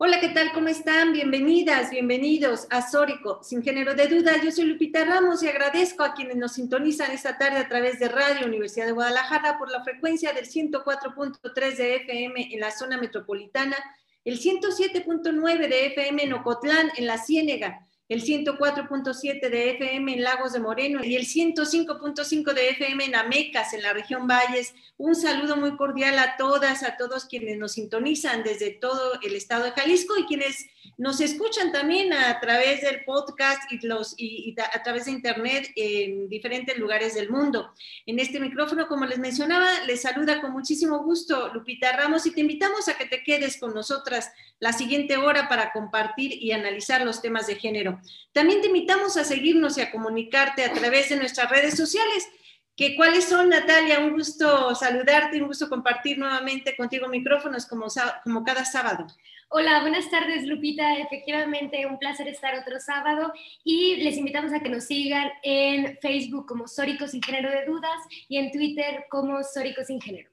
Hola, ¿qué tal? ¿Cómo están? Bienvenidas, bienvenidos a Sórico, sin género de duda. Yo soy Lupita Ramos y agradezco a quienes nos sintonizan esta tarde a través de Radio Universidad de Guadalajara por la frecuencia del 104.3 de FM en la zona metropolitana, el 107.9 de FM en Ocotlán, en la Ciénega, el 104.7 de FM en Lagos de Moreno y el 105.5 de FM en Amecas, en la región Valles. Un saludo muy cordial a todas, a todos quienes nos sintonizan desde todo el estado de Jalisco y quienes nos escuchan también a través del podcast y, y, a través de internet en diferentes lugares del mundo. En este micrófono, como les mencionaba, les saluda con muchísimo gusto Lupita Ramos y te invitamos a que te quedes con nosotras la siguiente hora para compartir y analizar los temas de género. También te invitamos a seguirnos y a comunicarte a través de nuestras redes sociales. ¿Que ¿Cuáles son, Natalia? Un gusto saludarte, un gusto compartir nuevamente contigo micrófonos como, como cada sábado. Hola, buenas tardes Lupita. Efectivamente, un placer estar otro sábado y les invitamos a que nos sigan en Facebook como Sóricos sin género de dudas y en Twitter como Sóricos sin género.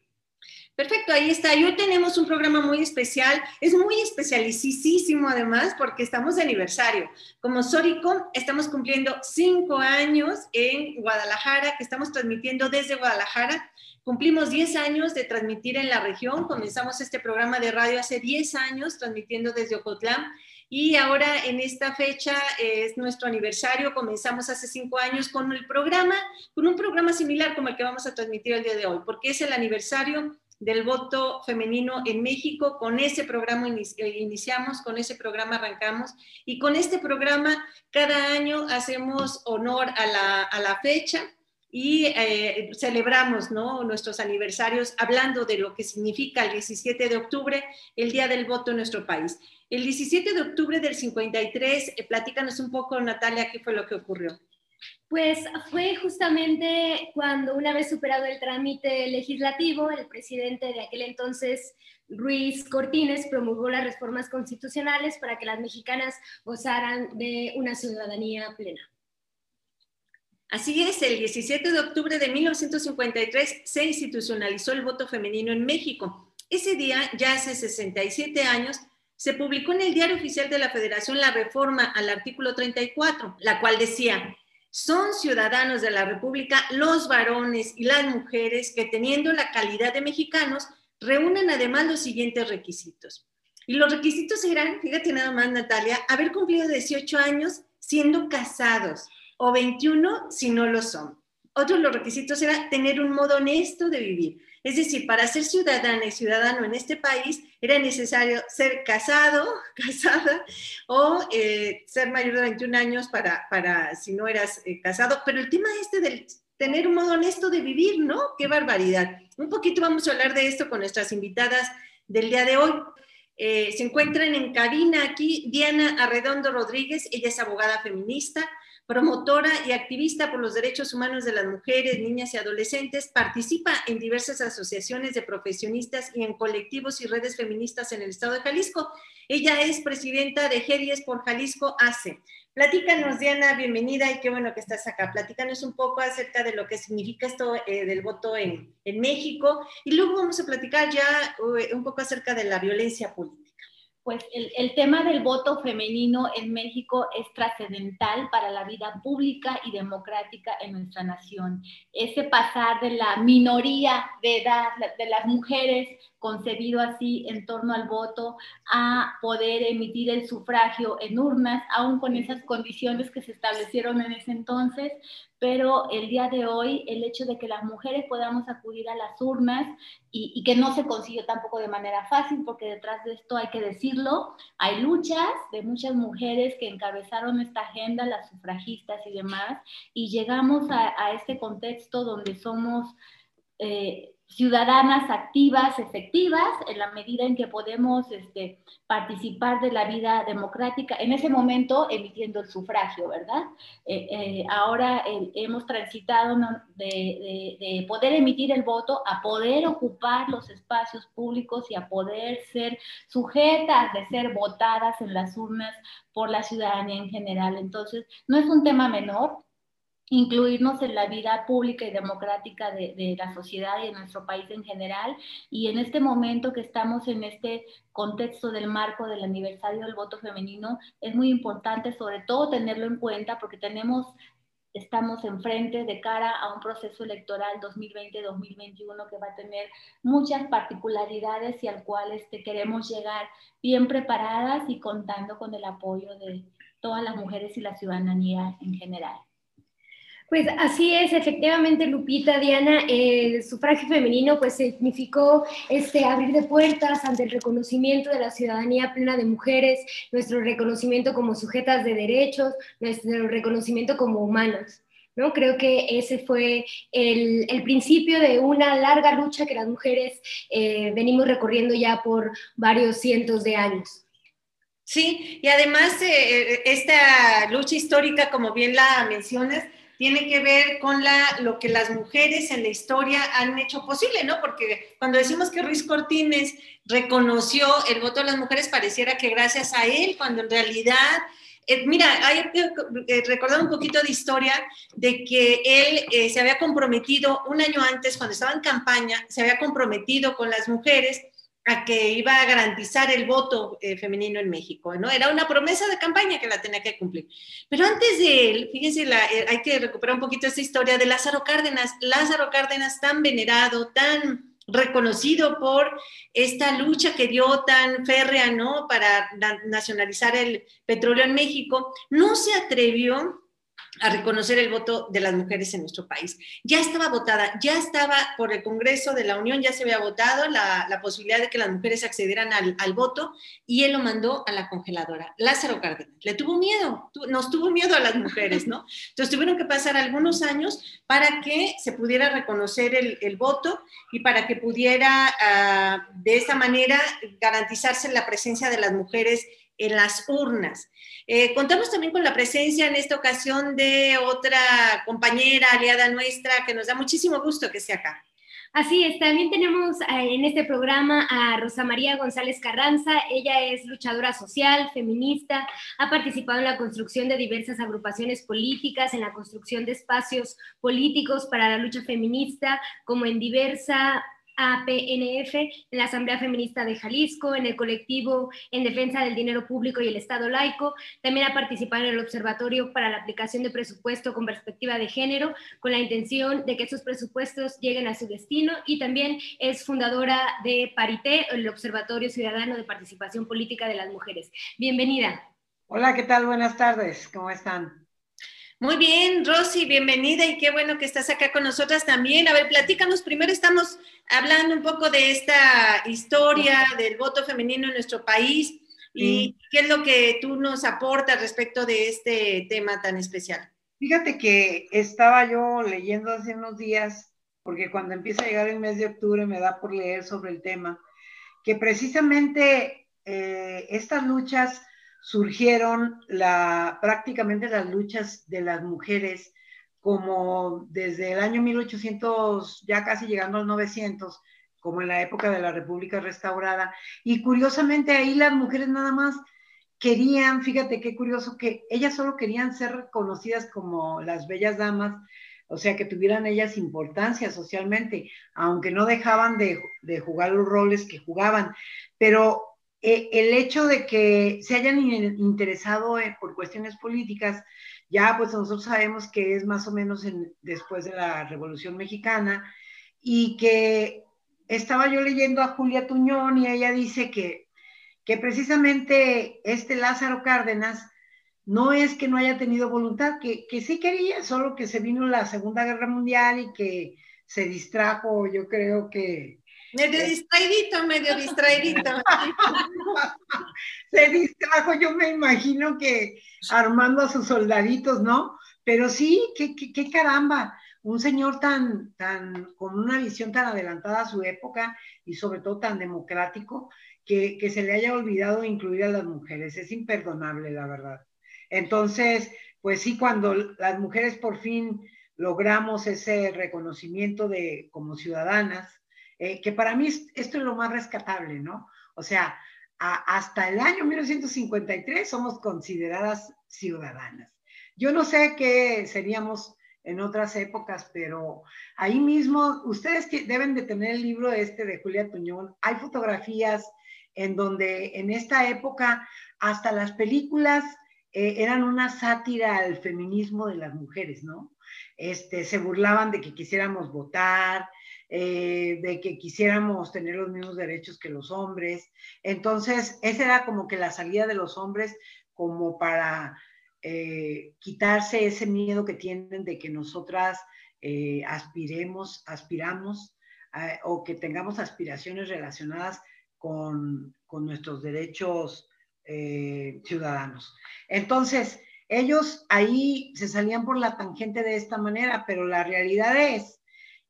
Perfecto, ahí está. Hoy tenemos un programa muy especial. Es muy especialicísimo además porque estamos de aniversario. Como Sórico, estamos cumpliendo cinco años en Guadalajara, que estamos transmitiendo desde Guadalajara. Cumplimos 10 años de transmitir en la región. Comenzamos este programa de radio hace 10 años, transmitiendo desde Ocotlán. Y ahora en esta fecha es nuestro aniversario. Comenzamos hace cinco años con el programa, con un programa similar como el que vamos a transmitir el día de hoy, porque es el aniversario del voto femenino en México. Con ese programa eh, iniciamos, con ese programa arrancamos y con este programa cada año hacemos honor a la, a la fecha y eh, celebramos ¿no? nuestros aniversarios hablando de lo que significa el 17 de octubre, el Día del Voto en nuestro país. El 17 de octubre del 53, eh, platícanos un poco, Natalia, qué fue lo que ocurrió. Pues fue justamente cuando una vez superado el trámite legislativo, el presidente de aquel entonces, Ruiz Cortines, promulgó las reformas constitucionales para que las mexicanas gozaran de una ciudadanía plena. Así es, el 17 de octubre de 1953 se institucionalizó el voto femenino en México. Ese día, ya hace 67 años, se publicó en el Diario Oficial de la Federación la reforma al artículo 34, la cual decía, son ciudadanos de la República los varones y las mujeres que teniendo la calidad de mexicanos reúnen además los siguientes requisitos. Y los requisitos eran, fíjate nada más Natalia, haber cumplido 18 años siendo casados, o 21 si no lo son. Otro de los requisitos era tener un modo honesto de vivir. Es decir, para ser ciudadana y ciudadano en este país era necesario ser casado, casada o eh, ser mayor de 21 años para, para si no eras eh, casado. Pero el tema este del tener un modo honesto de vivir, ¿no? Qué barbaridad. Un poquito vamos a hablar de esto con nuestras invitadas del día de hoy. Eh, se encuentran en cabina aquí Diana Arredondo Rodríguez, ella es abogada feminista, promotora y activista por los derechos humanos de las mujeres, niñas y adolescentes, participa en diversas asociaciones de profesionistas y en colectivos y redes feministas en el estado de Jalisco. Ella es presidenta de Geries por Jalisco ACE. Platícanos, Diana, bienvenida y qué bueno que estás acá. Platícanos un poco acerca de lo que significa esto eh, del voto en, México y luego vamos a platicar ya uh, un poco acerca de la violencia política pues el, tema del voto femenino en México es trascendental para la vida pública y democrática en nuestra nación. Ese pasar de la minoría de edad de las mujeres concebido así en torno al voto a poder emitir el sufragio en urnas, aún con esas condiciones que se establecieron en ese entonces, pero el día de hoy el hecho de que las mujeres podamos acudir a las urnas y, que no se consiguió tampoco de manera fácil, porque detrás de esto hay que decirlo, hay luchas de muchas mujeres que encabezaron esta agenda, las sufragistas y demás, y llegamos a, este contexto donde somos... Eh, ciudadanas activas, efectivas, en la medida en que podemos este, participar de la vida democrática, en ese momento emitiendo el sufragio, ¿verdad? Eh, eh, ahora hemos transitado de, de, poder emitir el voto a poder ocupar los espacios públicos y a poder ser sujetas de ser votadas en las urnas por la ciudadanía en general. Entonces, no es un tema menor, incluirnos en la vida pública y democrática de, la sociedad y de nuestro país en general. Y en este momento que estamos en este contexto del marco del aniversario del voto femenino, es muy importante sobre todo tenerlo en cuenta porque tenemos estamos enfrente de cara a un proceso electoral 2020-2021 que va a tener muchas particularidades y al cual este, queremos llegar bien preparadas y contando con el apoyo de todas las mujeres y la ciudadanía en general. Pues así es, efectivamente, Lupita, Diana, el sufragio femenino pues significó este, abrir de puertas ante el reconocimiento de la ciudadanía plena de mujeres, nuestro reconocimiento como sujetas de derechos, nuestro reconocimiento como humanas. ¿no? Creo que ese fue el, principio de una larga lucha que las mujeres eh, venimos recorriendo ya por varios cientos de años. Sí, y además eh, esta lucha histórica, como bien la mencionas, tiene que ver con la, lo que las mujeres en la historia han hecho posible, ¿no? Porque cuando decimos que Ruiz Cortines reconoció el voto de las mujeres, pareciera que gracias a él, cuando en realidad, eh, mira, hay que eh, recordar un poquito de historia de que él eh, se había comprometido un año antes, cuando estaba en campaña, se había comprometido con las mujeres a que iba a garantizar el voto eh, femenino en México, ¿no? Era una promesa de campaña que la tenía que cumplir. Pero antes de él, fíjense, eh, hay que recuperar un poquito esta historia de Lázaro Cárdenas. Lázaro Cárdenas tan venerado, tan reconocido por esta lucha que dio tan férrea, ¿no? Para nacionalizar el petróleo en México, no se atrevió a reconocer el voto de las mujeres en nuestro país. Ya estaba votada, ya estaba por el Congreso de la Unión, ya se había votado la, posibilidad de que las mujeres accedieran al, al, voto y él lo mandó a la congeladora. Lázaro Cárdenas le tuvo miedo, nos tuvo miedo a las mujeres, ¿no? Entonces tuvieron que pasar algunos años para que se pudiera reconocer el, el voto y para que pudiera ah, de esa manera garantizarse la presencia de las mujeres en las urnas. Eh, contamos también con la presencia en esta ocasión de otra compañera aliada nuestra que nos da muchísimo gusto que esté acá. Así es, también tenemos eh, en este programa a Rosa María González Carranza. Ella es luchadora social, feminista, ha participado en la construcción de diversas agrupaciones políticas, en la construcción de espacios políticos para la lucha feminista, como en diversa APNF, en la Asamblea Feminista de Jalisco, en el colectivo en defensa del dinero público y el Estado laico. También ha participado en el Observatorio para la aplicación de presupuesto con perspectiva de género, con la intención de que esos presupuestos lleguen a su destino. Y también es fundadora de Parité, el Observatorio Ciudadano de Participación Política de las Mujeres. Bienvenida. Hola, ¿qué tal? Buenas tardes. ¿Cómo están? Muy bien, Rosy, bienvenida y qué bueno que estás acá con nosotras también. A ver, platícanos, primero estamos hablando un poco de esta historia del voto femenino en nuestro país y qué es lo que tú nos aportas respecto de este tema tan especial. Fíjate que estaba yo leyendo hace unos días, porque cuando empieza a llegar el mes de octubre me da por leer sobre el tema, que precisamente eh, estas luchas surgieron la, prácticamente las luchas de las mujeres como desde el año 1800, ya casi llegando al 900, como en la época de la República Restaurada. Y curiosamente ahí las mujeres nada más querían, fíjate qué curioso, que ellas solo querían ser reconocidas como las bellas damas, o sea, que tuvieran ellas importancia socialmente, aunque no dejaban de, de jugar los roles que jugaban. Pero eh, el hecho de que se hayan interesado por cuestiones políticas, ya pues nosotros sabemos que es más o menos después de la Revolución Mexicana y que estaba yo leyendo a Julia Tuñón y ella dice que, que precisamente este Lázaro Cárdenas no es que no haya tenido voluntad, que, que sí quería, solo que se vino la Segunda Guerra Mundial y que se distrajo, yo creo que Medio distraidito, medio distraidito. Se distrajo, yo me imagino que armando a sus soldaditos, ¿no? Pero sí, qué, qué, caramba, un señor tan, tan, con una visión tan adelantada a su época y sobre todo tan democrático, que, que se le haya olvidado incluir a las mujeres. Es imperdonable, la verdad. Entonces, pues sí, cuando las mujeres por fin logramos ese reconocimiento de como ciudadanas, eh, que para mí esto es lo más rescatable, ¿no? O sea, hasta el año 1953 somos consideradas ciudadanas. Yo no sé qué seríamos en otras épocas, pero ahí mismo, ustedes deben de tener el libro este de Julia Tuñón. Hay fotografías en donde en esta época hasta las películas eh, eran una sátira al feminismo de las mujeres, ¿no? Este, se burlaban de que quisiéramos votar, eh, de que quisiéramos tener los mismos derechos que los hombres. Entonces, esa era como que la salida de los hombres como para eh, quitarse ese miedo que tienen de que nosotras aspiremos, aspiramos o que tengamos aspiraciones relacionadas con, con nuestros derechos eh, ciudadanos. Entonces, ellos ahí se salían por la tangente de esta manera, pero la realidad es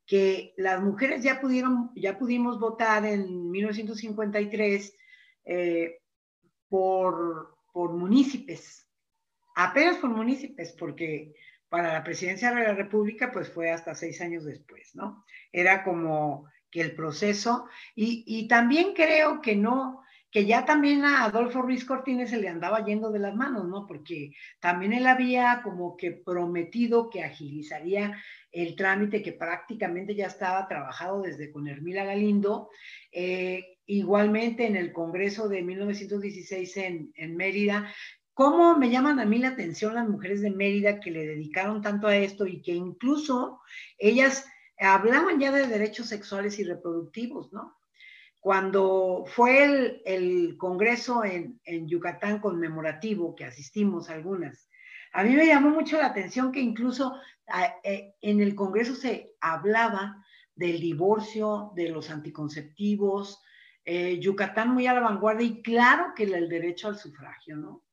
que las mujeres ya pudieron, ya pudimos votar en 1953 eh, por, por municipios, apenas por municipios, porque para la presidencia de la República, pues fue hasta seis años después, ¿no? Era como que el proceso, y, y también creo que no, que ya también a Adolfo Ruiz Cortines se le andaba yendo de las manos, ¿no? Porque también él había como que prometido que agilizaría el trámite que prácticamente ya estaba trabajado desde con Hermila Galindo. Eh, igualmente en el Congreso de 1916 en, en Mérida, ¿Cómo me llaman a mí la atención las mujeres de Mérida que le dedicaron tanto a esto y que incluso ellas hablaban ya de derechos sexuales y reproductivos, ¿no? Cuando fue el, congreso en, Yucatán conmemorativo, que asistimos algunas, a mí me llamó mucho la atención que incluso eh, en el congreso se hablaba del divorcio, de los anticonceptivos, eh, Yucatán muy a la vanguardia y claro que el, derecho al sufragio, ¿no?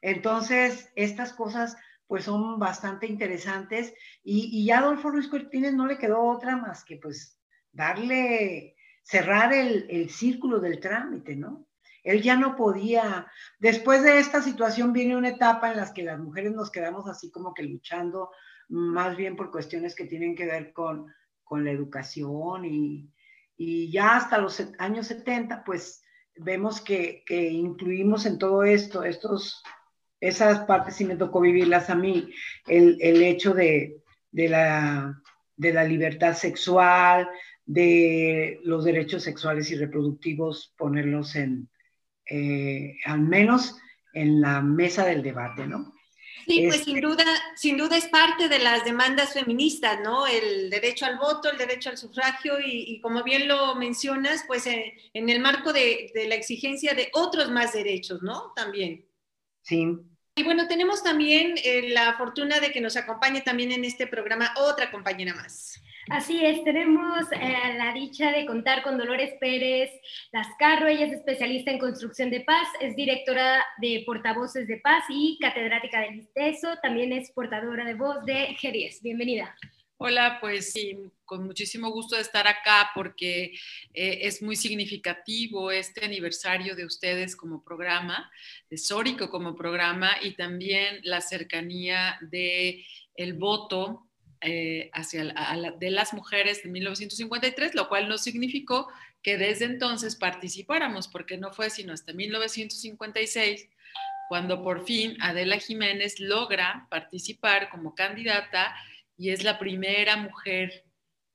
Entonces, estas cosas pues son bastante interesantes y, y ya Adolfo Ruiz Cortines no le quedó otra más que pues darle cerrar el, círculo del trámite, ¿no? Él ya no podía, después de esta situación viene una etapa en la que las mujeres nos quedamos así como que luchando más bien por cuestiones que tienen que ver con, la educación y, ya hasta los años 70, pues vemos que, incluimos en todo esto, estos, esas partes sí me tocó vivirlas a mí, el, hecho de, la, de la libertad sexual, de los derechos sexuales y reproductivos, ponerlos en, eh, al menos en la mesa del debate, ¿no? Sí, pues sin este duda, sin duda es parte de las demandas feministas, ¿no? El derecho al voto, el derecho al sufragio y, como bien lo mencionas, pues en, el marco de, de, la exigencia de otros más derechos, ¿no? También. Sí. Y bueno, tenemos también eh, la fortuna de que nos acompañe también en este programa otra compañera más. Así es, tenemos eh, la dicha de contar con Dolores Pérez Lascarro, ella es especialista en construcción de paz, es directora de Portavoces de Paz y catedrática del ISTESO, también es portadora de voz de G10. Bienvenida. Hola, pues sí, con muchísimo gusto de estar acá porque eh, es muy significativo este aniversario de ustedes como programa, de Sórico como programa y también la cercanía de el voto eh, hacia de las mujeres de 1953, lo cual no significó que desde entonces participáramos, porque no fue sino hasta 1956 cuando por fin Adela Jiménez logra participar como candidata y es la primera mujer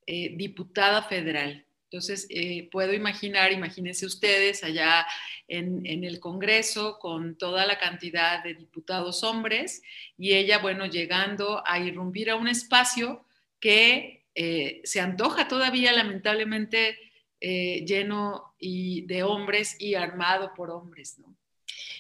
eh, diputada federal. Entonces, eh, puedo imaginar, imagínense ustedes allá en, el Congreso con toda la cantidad de diputados hombres y ella, bueno, llegando a irrumpir a un espacio que eh, se antoja todavía lamentablemente eh, lleno y de hombres y armado por hombres, ¿no?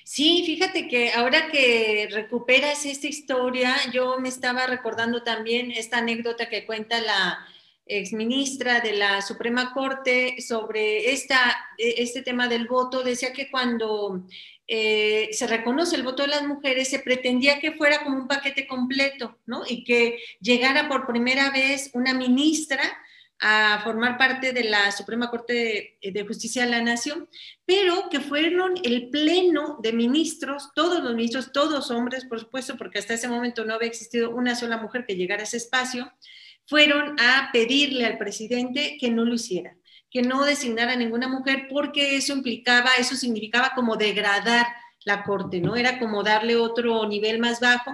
Sí, fíjate que ahora que recuperas esta historia, yo me estaba recordando también esta anécdota que cuenta la, exministra de la Suprema Corte sobre e, este tema del voto, decía que cuando eh, se reconoce el voto de las mujeres, se pretendía que fuera como un paquete completo, ¿no? Y que llegara por primera vez una ministra a formar parte de la Suprema Corte de, Justicia de la Nación, pero que fueron el pleno de ministros, todos los ministros, todos hombres, por supuesto, porque hasta ese momento no había existido una sola mujer que llegara a ese espacio, fueron a pedirle al presidente que no lo hiciera, que no designara a ninguna mujer porque eso implicaba, eso significaba como degradar la corte, ¿no? Era como darle otro nivel más bajo.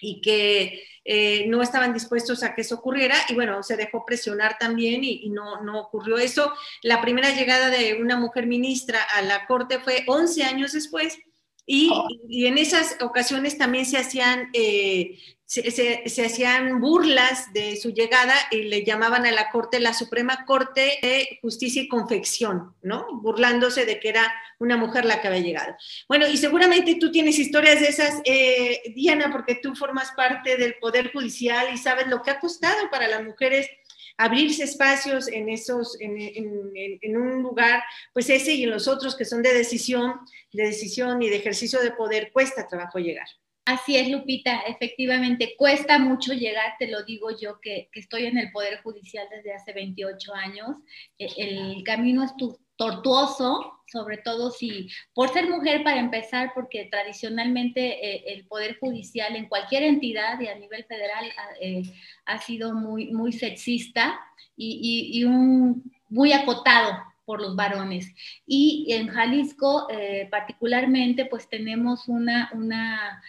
y que eh, no estaban dispuestos a que eso ocurriera y bueno, se dejó presionar también y, no, no, ocurrió eso. La primera llegada de una mujer ministra a la corte fue 11 años después y, oh. y en esas ocasiones también se hacían eh, se, hacían burlas de su llegada y le llamaban a la Corte la Suprema Corte de Justicia y Confección, ¿no? Burlándose de que era una mujer la que había llegado. Bueno, y seguramente tú tienes historias de esas, eh, Diana, porque tú formas parte del Poder Judicial y sabes lo que ha costado para las mujeres abrirse espacios en esos, en, en, un lugar, pues ese y en los otros que son de decisión, de decisión y de ejercicio de poder, cuesta trabajo llegar. Así es, Lupita, efectivamente, cuesta mucho llegar, te lo digo yo que, estoy en el Poder Judicial desde hace 28 años. E, el, camino es tortuoso, sobre todo si, por ser mujer para empezar, porque tradicionalmente eh, el Poder Judicial en cualquier entidad y a nivel federal eh, ha sido muy, muy sexista y, un, muy acotado por los varones. Y en Jalisco, eh, particularmente, pues tenemos una, una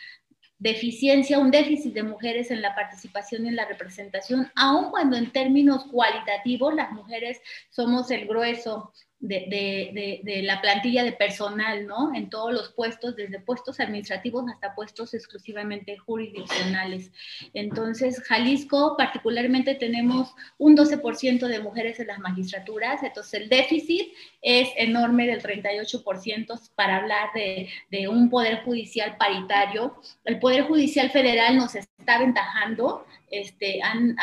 deficiencia, un déficit de mujeres en la participación y en la representación, aun cuando en términos cualitativos las mujeres somos el grueso de, la plantilla de personal, ¿no? En todos los puestos, desde puestos administrativos hasta puestos exclusivamente jurisdiccionales. Entonces, Jalisco particularmente tenemos un 12% de mujeres en las magistraturas, entonces el déficit es enorme del 38% para hablar de, de un poder judicial paritario. El poder judicial federal nos está aventajando este, han,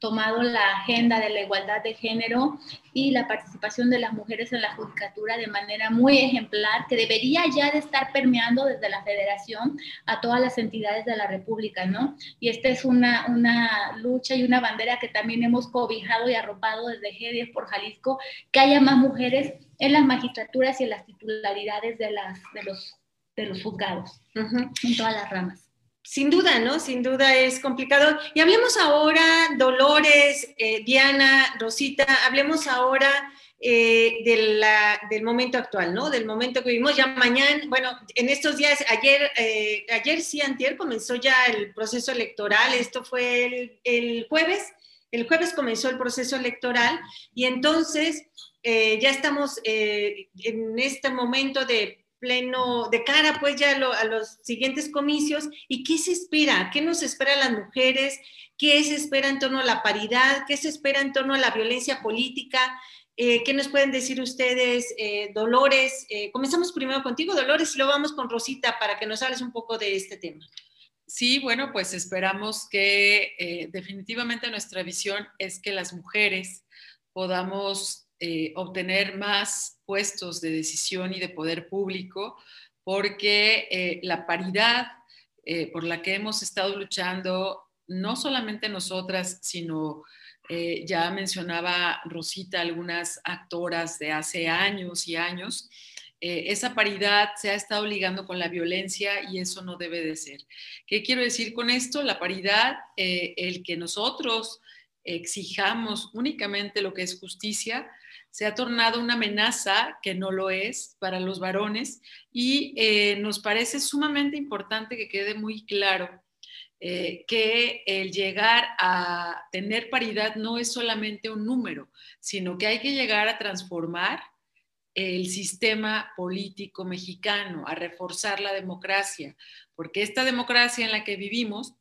tomado la agenda de la igualdad de género y la participación de las mujeres en la judicatura de manera muy ejemplar, que debería ya de estar permeando desde la federación a todas las entidades de la República, ¿no? Y esta es una, una lucha y una bandera que también hemos cobijado y arropado desde G10 por Jalisco, que haya más mujeres en las magistraturas y en las titularidades de, las, de, los, de los juzgados, en todas las ramas. Sin duda, ¿no? Sin duda es complicado. Y hablemos ahora, Dolores, eh, Diana, Rosita, hablemos ahora eh, del momento actual, ¿no? Del momento que vivimos ya mañana, bueno, en estos días, ayer, eh, ayer sí, antier comenzó ya el proceso electoral, esto fue el, el jueves, el jueves comenzó el proceso electoral y entonces ya estamos en este momento de pleno, de cara pues ya a los siguientes comicios, ¿y qué se espera? ¿Qué nos espera a las mujeres? ¿Qué se espera en torno a la paridad? ¿Qué se espera en torno a la violencia política? Eh, ¿Qué nos pueden decir ustedes, eh, Dolores? Eh, comenzamos primero contigo, Dolores, y luego vamos con Rosita para que nos hables un poco de este tema. Sí, bueno, pues esperamos que definitivamente nuestra visión es que las mujeres podamos eh, obtener más puestos de decisión y de poder público, porque eh, la paridad eh, por la que hemos estado luchando, no solamente nosotras, sino ya mencionaba Rosita algunas actoras de hace años y años, esa paridad se ha estado ligando con la violencia y eso no debe de ser. ¿Qué quiero decir con esto? La paridad, el que nosotros exijamos únicamente lo que es justicia, se ha tornado una amenaza que no lo es para los varones y eh, nos parece sumamente importante que quede muy claro eh, que el llegar a tener paridad no es solamente un número, sino que hay que llegar a transformar el sistema político mexicano, a reforzar la democracia, porque esta democracia en la que vivimos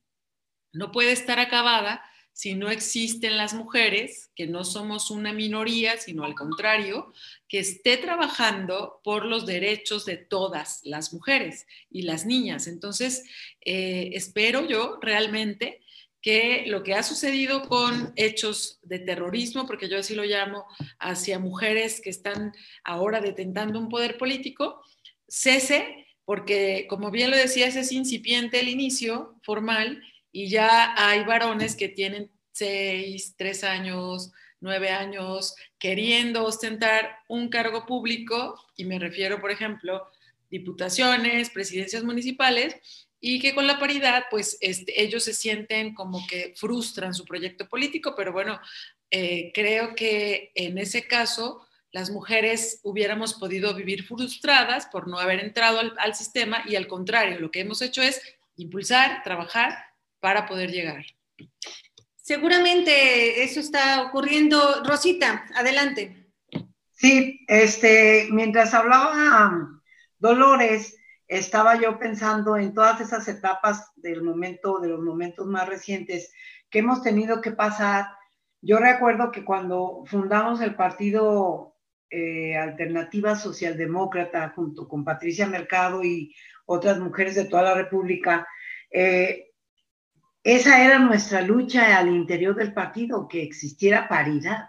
no puede estar acabada si no existen las mujeres, que no somos una minoría, sino al contrario, que esté trabajando por los derechos de todas las mujeres y las niñas. Entonces, eh, espero yo realmente que lo que ha sucedido con hechos de terrorismo, porque yo así lo llamo, hacia mujeres que están ahora detentando un poder político, cese, porque como bien lo decías, es incipiente el inicio formal y ya hay varones que tienen seis, tres años, nueve años, queriendo ostentar un cargo público, y me refiero, por ejemplo, diputaciones, presidencias municipales, y que con la paridad, pues este, ellos se sienten como que frustran su proyecto político, pero bueno, eh, creo que en ese caso las mujeres hubiéramos podido vivir frustradas por no haber entrado al sistema y al contrario, lo que hemos hecho es impulsar, trabajar para poder llegar. Seguramente eso está ocurriendo. Rosita, adelante. Sí, este, mientras hablaba Dolores, estaba yo pensando en todas esas etapas del momento, de los momentos más recientes que hemos tenido que pasar. Yo recuerdo que cuando fundamos el partido eh, Alternativa Socialdemócrata junto con Patricia Mercado y otras mujeres de toda la República, eh, esa era nuestra lucha al interior del partido, que existiera paridad,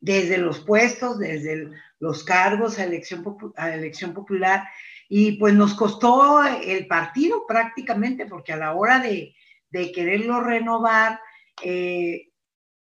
desde los puestos, desde los cargos a elección, a elección popular, y pues nos costó el partido prácticamente, porque a la hora de, quererlo renovar, eh,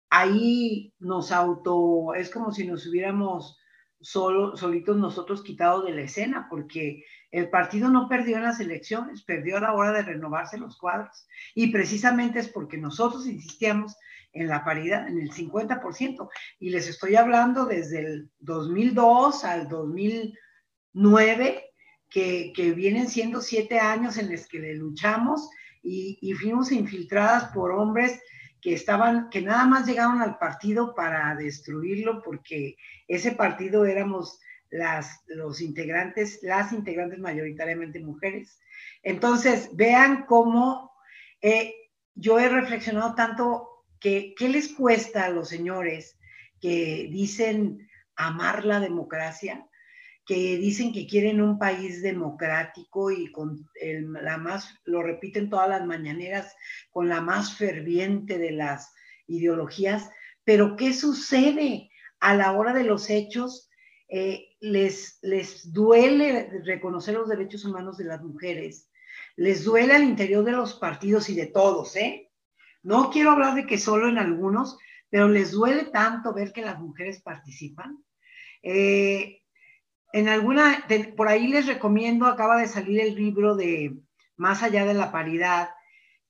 ahí nos auto, es como si nos hubiéramos solo, solitos nosotros quitado de la escena, porque el partido no perdió en las elecciones, perdió a la hora de renovarse los cuadros. Y precisamente es porque nosotros insistíamos en la paridad, en el 50%. Y les estoy hablando desde el 2002 al 2009, que, que vienen siendo siete años en los que le luchamos y, y fuimos infiltradas por hombres que estaban, que nada más llegaron al partido para destruirlo, porque ese partido éramos las, los integrantes, las integrantes mayoritariamente mujeres. Entonces, vean cómo eh, yo he reflexionado tanto que qué les cuesta a los señores que dicen amar la democracia, que dicen que quieren un país democrático y con la más, lo repiten todas las mañaneras, con la más ferviente de las ideologías, pero ¿qué sucede a la hora de los hechos? Eh, les, les duele reconocer los derechos humanos de las mujeres, les duele al interior de los partidos y de todos, ¿eh? No quiero hablar de que solo en algunos, pero les duele tanto ver que las mujeres participan. Eh, en alguna, por ahí les recomiendo, acaba de salir el libro de Más allá de la paridad,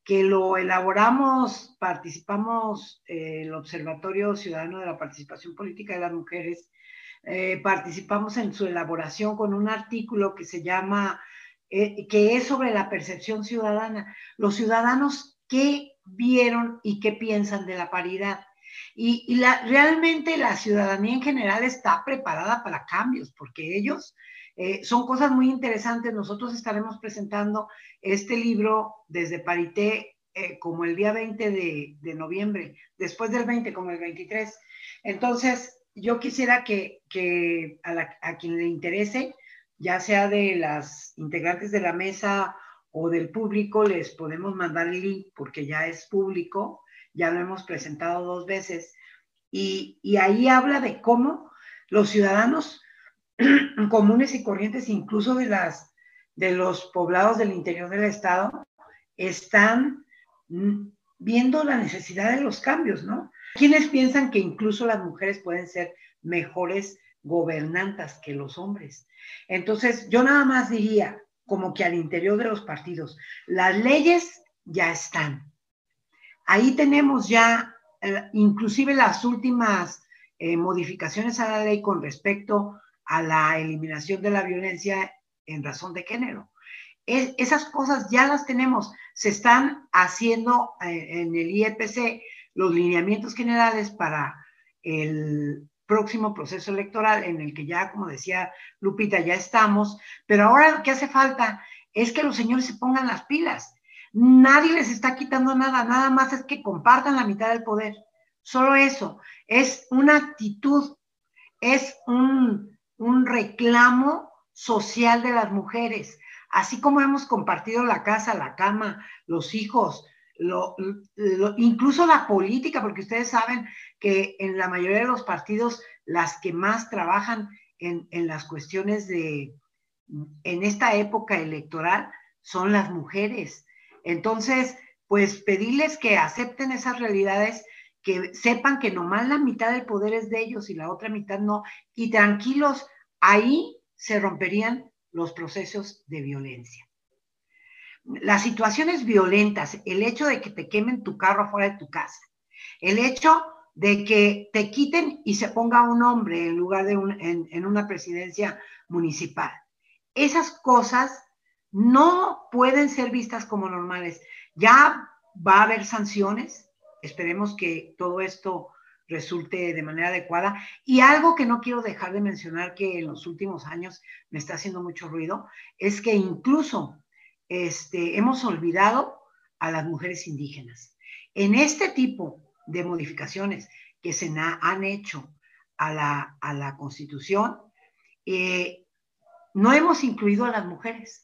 que lo elaboramos, participamos eh, el Observatorio Ciudadano de la Participación Política de las Mujeres, eh, participamos en su elaboración con un artículo que se llama, eh, que es sobre la percepción ciudadana. Los ciudadanos, ¿qué vieron y qué piensan de la paridad? Y, la, realmente la ciudadanía en general está preparada para cambios, porque ellos eh, son cosas muy interesantes. Nosotros estaremos presentando este libro desde Parité eh, como el día 20 de, noviembre, después del 20 como el 23. Entonces, yo quisiera que, a, a quien le interese, ya sea de las integrantes de la mesa o del público, les podemos mandar el link porque ya es público ya lo hemos presentado dos veces, y, ahí habla de cómo los ciudadanos comunes y corrientes, incluso de, las, de los poblados del interior del Estado, están viendo la necesidad de los cambios, ¿no? Quienes piensan que incluso las mujeres pueden ser mejores gobernantas que los hombres. Entonces, yo nada más diría, como que al interior de los partidos, las leyes ya están. Ahí tenemos ya eh, inclusive las últimas eh, modificaciones a la ley con respecto a la eliminación de la violencia en razón de género. esas cosas ya las tenemos, se están haciendo eh, en el IEPC los lineamientos generales para el próximo proceso electoral en el que ya, como decía Lupita, ya estamos, pero ahora lo que hace falta es que los señores se pongan las pilas Nadie les está quitando nada, nada más es que compartan la mitad del poder. Solo eso. Es una actitud, es un, reclamo social de las mujeres. Así como hemos compartido la casa, la cama, los hijos, incluso la política, porque ustedes saben que en la mayoría de los partidos las que más trabajan en, en, las cuestiones de, en esta época electoral son las mujeres. Entonces, pues pedirles que acepten esas realidades, que sepan que nomás la mitad del poder es de ellos y la otra mitad no, y tranquilos, ahí se romperían los procesos de violencia. Las situaciones violentas, el hecho de que te quemen tu carro afuera de tu casa, el hecho de que te quiten y se ponga un hombre en lugar de un, en una presidencia municipal. Esas cosas no pueden ser vistas como normales. Ya va a haber sanciones, esperemos que todo esto resulte de manera adecuada. Y algo que no quiero dejar de mencionar que en los últimos años me está haciendo mucho ruido, es que incluso este, hemos olvidado a las mujeres indígenas. En este tipo de modificaciones que se han hecho a la, a la Constitución, eh, no hemos incluido a las mujeres,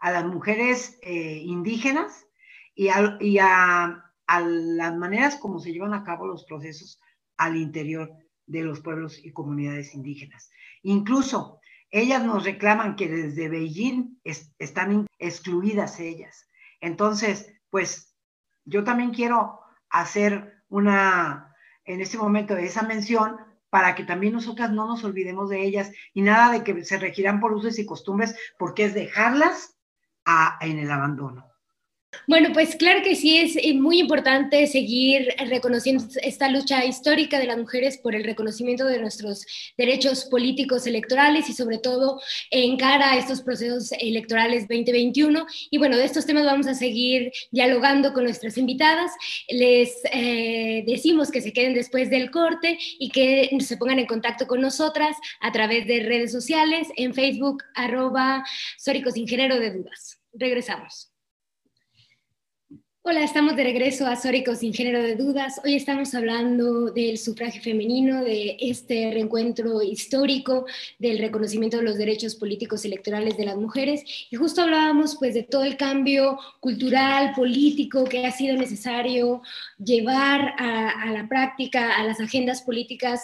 a las mujeres eh, indígenas y, y a, a las maneras como se llevan a cabo los procesos al interior de los pueblos y comunidades indígenas. Incluso ellas nos reclaman que desde Beijing están excluidas ellas. Entonces, pues yo también quiero hacer una, en este momento, esa mención para que también nosotras no nos olvidemos de ellas y nada de que se regirán por usos y costumbres, porque es dejarlas en el abandono. Bueno, pues claro que sí, es eh, muy importante seguir reconociendo esta lucha histórica de las mujeres por el reconocimiento de nuestros derechos políticos electorales y sobre todo en cara a estos procesos electorales 2021. Y bueno, de estos temas vamos a seguir dialogando con nuestras invitadas. Les eh, decimos que se queden después del corte y que se pongan en contacto con nosotras a través de redes sociales, en Facebook, arroba Sóricos Ingeniero de Dudas. Regresamos. Hola, estamos de regreso a Sóricos sin género de dudas. Hoy estamos hablando del sufragio femenino, de este reencuentro histórico, del reconocimiento de los derechos políticos electorales de las mujeres y justo hablábamos pues de todo el cambio cultural, político que ha sido necesario llevar a, a la práctica, a las agendas políticas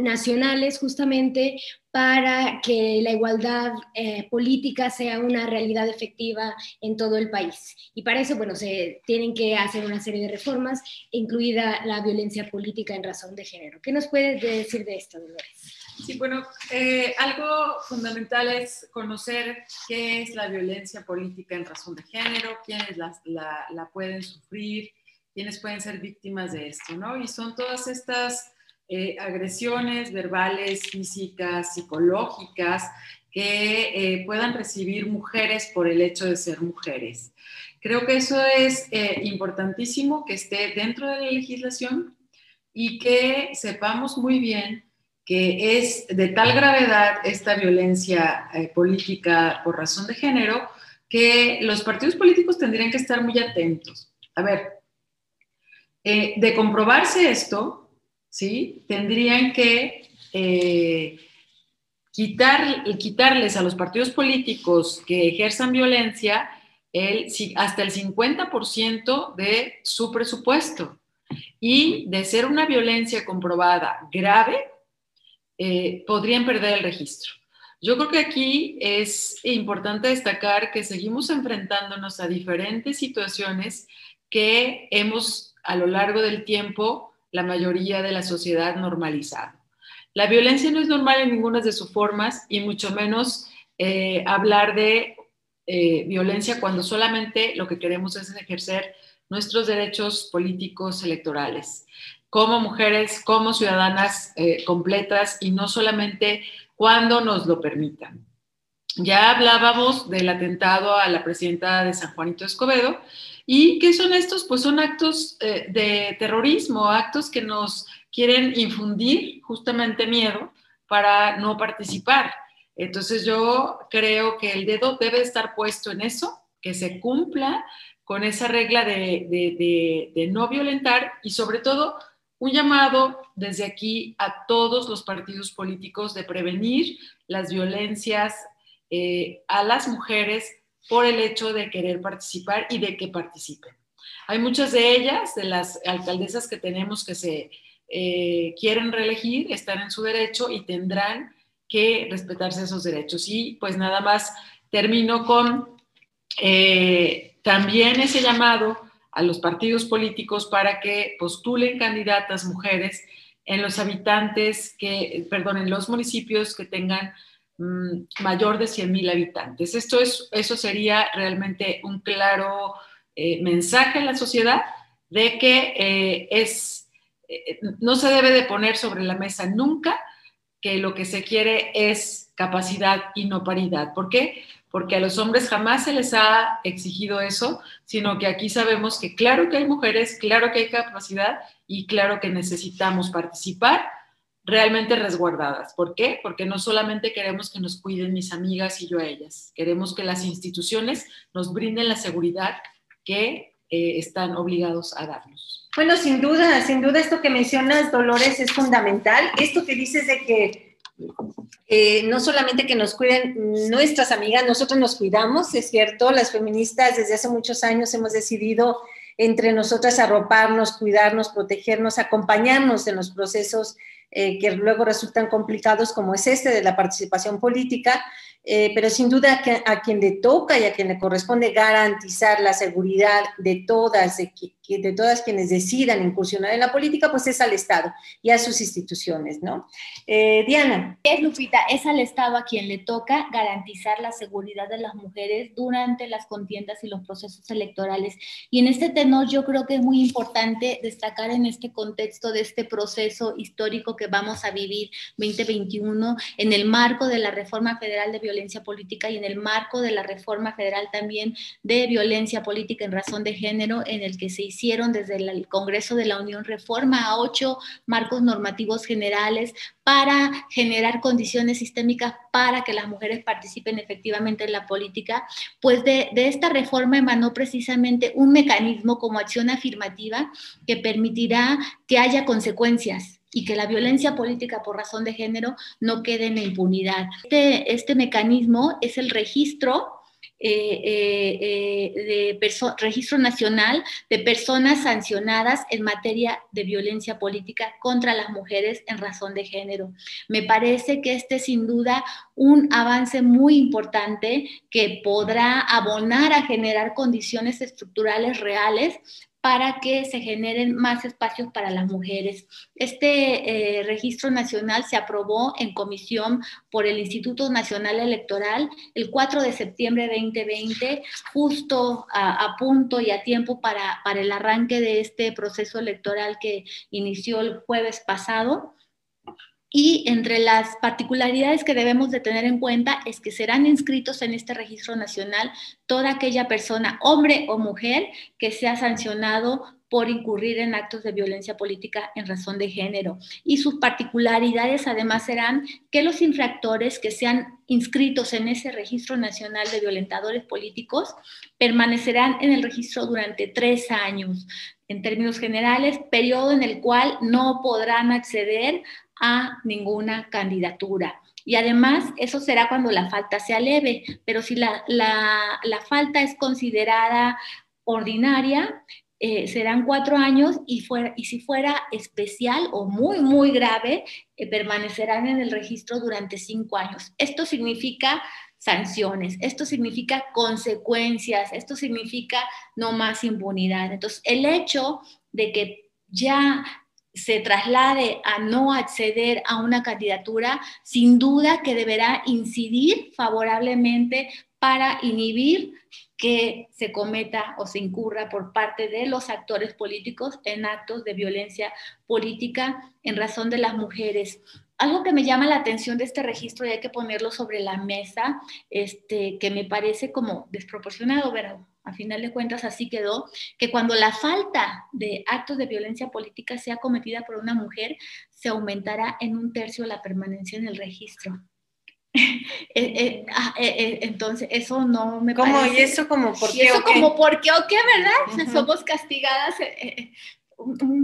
nacionales justamente para que la igualdad eh, política sea una realidad efectiva en todo el país. Y para eso, bueno, se tienen que hacer una serie de reformas, incluida la violencia política en razón de género. ¿Qué nos puedes decir de esto, Dolores? Sí, bueno, eh, algo fundamental es conocer qué es la violencia política en razón de género, quiénes la, la pueden sufrir, quiénes pueden ser víctimas de esto, ¿no? Y son todas estas eh, agresiones verbales, físicas, psicológicas que eh, puedan recibir mujeres por el hecho de ser mujeres. Creo que eso es eh, importantísimo que esté dentro de la legislación y que sepamos muy bien que es de tal gravedad esta violencia política por razón de género que los partidos políticos tendrían que estar muy atentos. A ver, de comprobarse esto, ¿sí? Tendrían que eh, quitar, quitarles a los partidos políticos que ejerzan violencia hasta el 50% de su presupuesto. Y de ser una violencia comprobada grave, eh, podrían perder el registro. Yo creo que aquí es importante destacar que seguimos enfrentándonos a diferentes situaciones que hemos a lo largo del tiempo la mayoría de la sociedad normalizada. La violencia no es normal en ninguna de sus formas y mucho menos eh, hablar de eh, violencia cuando solamente lo que queremos es ejercer nuestros derechos políticos electorales como mujeres, como ciudadanas eh, completas y no solamente cuando nos lo permitan. Ya hablábamos del atentado a la presidenta de San Juanito Escobedo ¿Y qué son estos? Pues son actos eh, de terrorismo, actos que nos quieren infundir justamente miedo para no participar. Entonces yo creo que el dedo debe estar puesto en eso, que se cumpla con esa regla de, no violentar y sobre todo un llamado desde aquí a todos los partidos políticos de prevenir las violencias eh, a las mujeres por el hecho de querer participar y de que participen. Hay muchas de ellas, de las alcaldesas que tenemos que se eh, quieren reelegir, están en su derecho y tendrán que respetarse esos derechos. Y pues nada más termino con eh, también ese llamado a los partidos políticos para que postulen candidatas mujeres en los habitantes que, perdón, en los municipios que tengan Mm, mayor de 100.000 habitantes. Esto es, eso sería realmente un claro eh, mensaje a la sociedad de que eh, es, eh, no se debe de poner sobre la mesa nunca que lo que se quiere es capacidad y no paridad. ¿Por qué? porque a los hombres jamás se les ha exigido eso, sino que aquí sabemos que claro que hay mujeres, claro que hay capacidad y claro que necesitamos participar realmente resguardadas. ¿Por qué? Porque no solamente queremos que nos cuiden mis amigas y yo a ellas, queremos que las instituciones nos brinden la seguridad que eh, están obligados a darnos. Bueno, sin duda, sin duda esto que mencionas, Dolores, es fundamental. Esto que dices de que eh, no solamente que nos cuiden nuestras amigas, nosotros nos cuidamos, es cierto, las feministas desde hace muchos años hemos decidido entre nosotras arroparnos, cuidarnos, protegernos, acompañarnos en los procesos eh, que luego resultan complicados, como es este de la participación política, eh, pero sin duda a quien le toca y a quien le corresponde garantizar la seguridad de todas, de todas quienes decidan incursionar en la política, pues es al Estado y a sus instituciones, ¿no? Eh, Diana. Es, Lupita, es al Estado a quien le toca garantizar la seguridad de las mujeres durante las contiendas y los procesos electorales. Y en este tenor yo creo que es muy importante destacar en este contexto de este proceso histórico que vamos a vivir 2021 en el marco de la reforma federal de violencia política y en el marco de la reforma federal también de violencia política en razón de género en el que se hizo hicieron desde el Congreso de la Unión reforma a ocho marcos normativos generales para generar condiciones sistémicas para que las mujeres participen efectivamente en la política, pues de, de esta reforma emanó precisamente un mecanismo como acción afirmativa que permitirá que haya consecuencias y que la violencia política por razón de género no quede en impunidad. Este, este mecanismo es el registro eh, eh, eh, de registro nacional de personas sancionadas en materia de violencia política contra las mujeres en razón de género. Me parece que este es sin duda un avance muy importante que podrá abonar a generar condiciones estructurales reales para que se generen más espacios para las mujeres. Este eh, registro nacional se aprobó en comisión por el Instituto Nacional Electoral el 4 de septiembre de 2020, justo a, punto y a tiempo para, para el arranque de este proceso electoral que inició el jueves pasado. Y entre las particularidades que debemos de tener en cuenta es que serán inscritos en este registro nacional toda aquella persona, hombre o mujer, que sea sancionado por incurrir en actos de violencia política en razón de género. Y sus particularidades además serán que los infractores que sean inscritos en ese registro nacional de violentadores políticos permanecerán en el registro durante tres años. En términos generales, periodo en el cual no podrán acceder a ninguna candidatura. Y además, eso será cuando la falta sea leve, pero si la, falta es considerada ordinaria, eh, serán cuatro años y, fuera, y si fuera especial o muy, muy grave, eh, permanecerán en el registro durante cinco años. Esto significa sanciones, esto significa consecuencias, esto significa no más impunidad. Entonces, el hecho de que ya se traslade a no acceder a una candidatura, sin duda que deberá incidir favorablemente para inhibir que se cometa o se incurra por parte de los actores políticos en actos de violencia política en razón de las mujeres. Algo que me llama la atención de este registro y hay que ponerlo sobre la mesa, este, que me parece como desproporcionado, pero a final de cuentas así quedó, que cuando la falta de actos de violencia política sea cometida por una mujer, se aumentará en un tercio la permanencia en el registro. Eh, eh, ah, eh, entonces, eso no me ¿Cómo? ¿Y eso como por qué? eso como por qué o qué, ¿verdad? Somos castigadas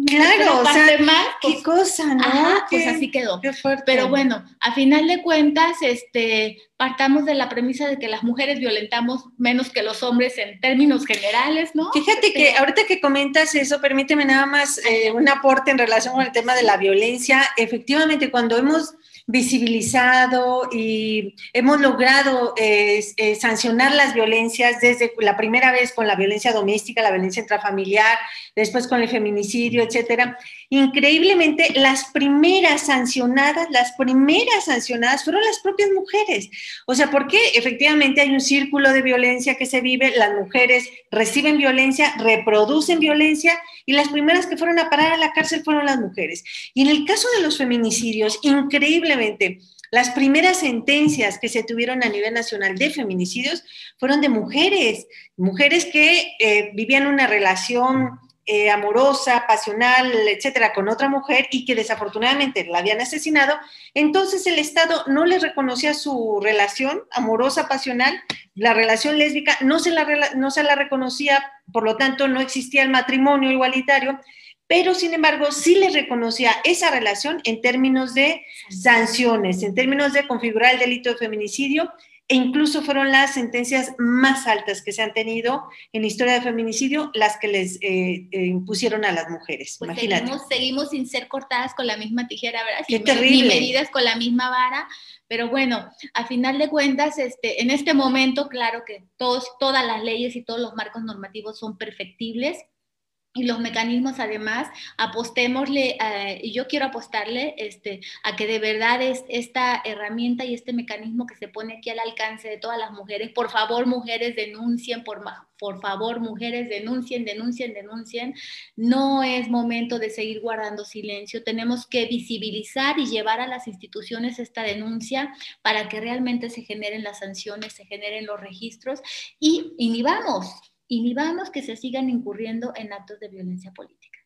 claro, o sea, más, qué pues, cosa, ¿no? pues así quedó. Pero bueno, a final de cuentas, este, partamos de la premisa de que las mujeres violentamos menos que los hombres en términos generales, ¿no? Fíjate que ahorita que comentas eso, permíteme nada más eh, un aporte en relación con el tema de la violencia. Efectivamente, cuando hemos visibilizado y hemos logrado eh, eh, sancionar las violencias desde la primera vez con la violencia doméstica, la violencia intrafamiliar, después con el feminicidio, etcétera. Increíblemente, las primeras sancionadas, las primeras sancionadas fueron las propias mujeres. O sea, porque efectivamente hay un círculo de violencia que se vive, las mujeres reciben violencia, reproducen violencia y las primeras que fueron a parar a la cárcel fueron las mujeres. Y en el caso de los feminicidios, increíblemente, Las primeras sentencias que se tuvieron a nivel nacional de feminicidios fueron de mujeres, mujeres que eh, vivían una relación eh, amorosa, pasional, etcétera, con otra mujer y que desafortunadamente la habían asesinado, entonces el Estado no les reconocía su relación amorosa, pasional, la relación lésbica, no se la, no se la reconocía, por lo tanto no existía el matrimonio igualitario, pero sin embargo sí les reconocía esa relación en términos de sanciones, en términos de configurar el delito de feminicidio e incluso fueron las sentencias más altas que se han tenido en la historia de feminicidio las que les eh, eh, impusieron a las mujeres. Pues seguimos, seguimos, sin ser cortadas con la misma tijera, ¿verdad? Qué terrible. Ni medidas con la misma vara, pero bueno, a final de cuentas, este, en este momento, claro que todos, todas las leyes y todos los marcos normativos son perfectibles y los mecanismos además, apostémosle, eh, y yo quiero apostarle este, a que de verdad es esta herramienta y este mecanismo que se pone aquí al alcance de todas las mujeres, por favor mujeres denuncien, por, por favor mujeres denuncien, denuncien, denuncien, no es momento de seguir guardando silencio, tenemos que visibilizar y llevar a las instituciones esta denuncia para que realmente se generen las sanciones, se generen los registros. Y inhibamos inhibamos que se sigan incurriendo en actos de violencia política.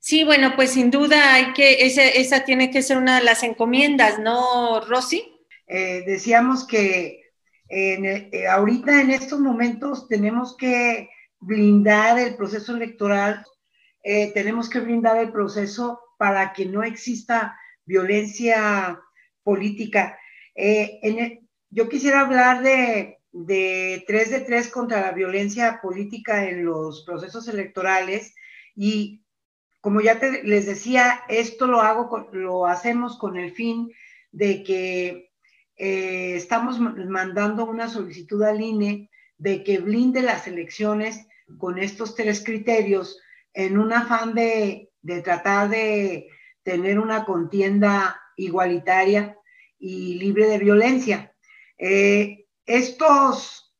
Sí, bueno, pues sin duda hay que, esa, esa tiene que ser una de las encomiendas, ¿no, Rosy? Eh, decíamos que eh, ahorita en estos momentos tenemos que blindar el proceso electoral, eh, tenemos que blindar el proceso para que no exista violencia política. yo quisiera hablar de de 3 de 3 contra la violencia política en los procesos electorales y como ya les decía, esto lo hago, lo hacemos con el fin de que eh, estamos mandando una solicitud al INE de que blinde las elecciones con estos tres criterios en un afán de, tratar de tener una contienda igualitaria y libre de violencia. Eh, estos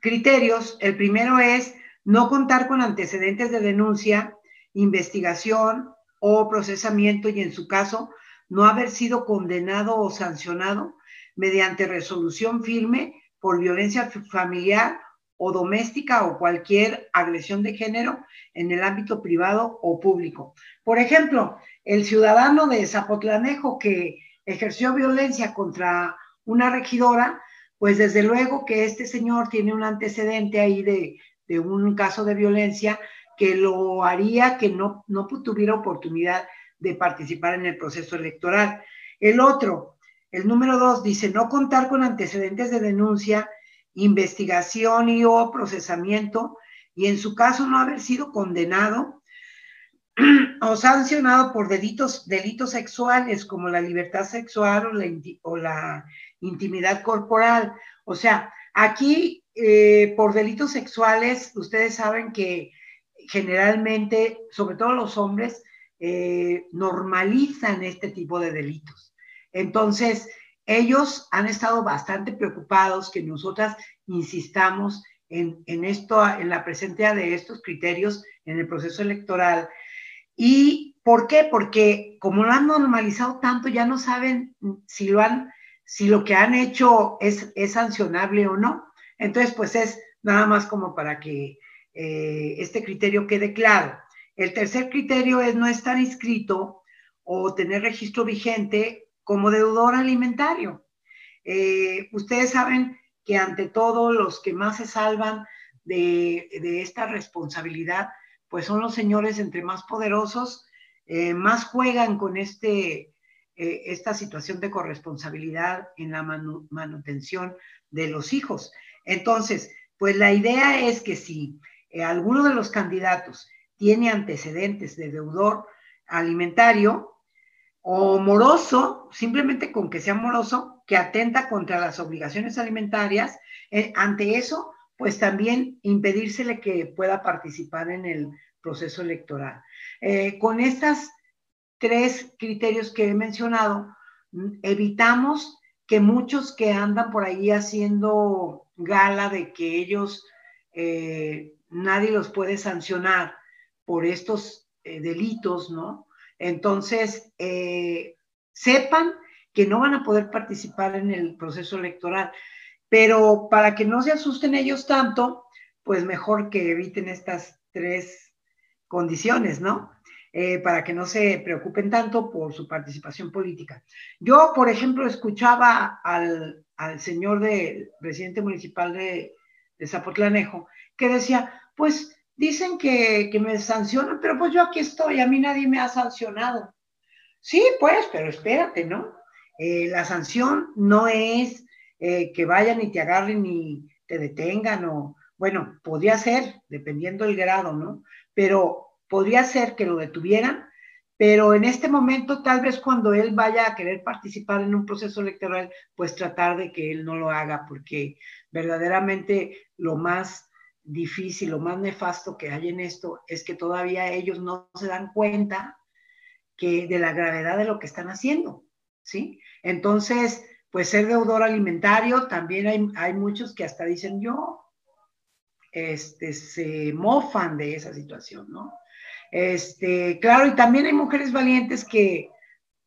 criterios, el primero es no contar con antecedentes de denuncia, investigación o procesamiento y en su caso no haber sido condenado o sancionado mediante resolución firme por violencia familiar o doméstica o cualquier agresión de género en el ámbito privado o público. Por ejemplo, el ciudadano de Zapotlanejo que ejerció violencia contra una regidora, pues desde luego que este señor tiene un antecedente ahí de, un caso de violencia que lo haría que no, no tuviera oportunidad de participar en el proceso electoral. El otro, el número dos, dice no contar con antecedentes de denuncia, investigación y o procesamiento, y en su caso no haber sido condenado o sancionado por delitos, delitos sexuales como la libertad sexual o la, o la intimidad corporal. O sea, aquí eh, por delitos sexuales, ustedes saben que generalmente, sobre todo los hombres, eh, normalizan este tipo de delitos. Entonces, ellos han estado bastante preocupados que nosotras insistamos en, en, esto, en la presencia de estos criterios en el proceso electoral. ¿Y por qué? Porque como lo han normalizado tanto, ya no saben si lo han si lo que han hecho es, es sancionable o no. Entonces, pues es nada más como para que eh, este criterio quede claro. El tercer criterio es no estar inscrito o tener registro vigente como deudor alimentario. Eh, ustedes saben que ante todo los que más se salvan de, esta responsabilidad, pues son los señores entre más poderosos, eh, más juegan con este eh, esta situación de corresponsabilidad en la manutención de los hijos. Entonces, pues la idea es que si eh, alguno de los candidatos tiene antecedentes de deudor alimentario o moroso, simplemente con que sea moroso, que atenta contra las obligaciones alimentarias, eh, ante eso, pues también impedírsele que pueda participar en el proceso electoral. con estas tres criterios que he mencionado, evitamos que muchos que andan por ahí haciendo gala de que ellos, eh, nadie los puede sancionar por estos eh, delitos, ¿no? Entonces, eh, sepan que no van a poder participar en el proceso electoral. Pero para que no se asusten ellos tanto, pues mejor que eviten estas tres condiciones, ¿no? Eh, para que no se preocupen tanto por su participación política. Yo, por ejemplo, escuchaba al, señor de presidente municipal de, de, Zapotlanejo que decía, pues dicen que, que me sancionan, pero pues yo aquí estoy, a mí nadie me ha sancionado. Sí, pues, pero espérate, ¿no? Eh, la sanción no es eh, que vayan y te agarren y te detengan o, bueno, podría ser, dependiendo del grado, ¿no? Pero podría ser que lo detuvieran, pero en este momento, tal vez cuando él vaya a querer participar en un proceso electoral, pues tratar de que él no lo haga, porque verdaderamente lo más difícil, lo más nefasto que hay en esto es que todavía ellos no se dan cuenta que de la gravedad de lo que están haciendo, ¿sí? Entonces, pues ser deudor alimentario, también hay, muchos que hasta dicen yo, este, se mofan de esa situación, ¿no? Este, claro, y también hay mujeres valientes que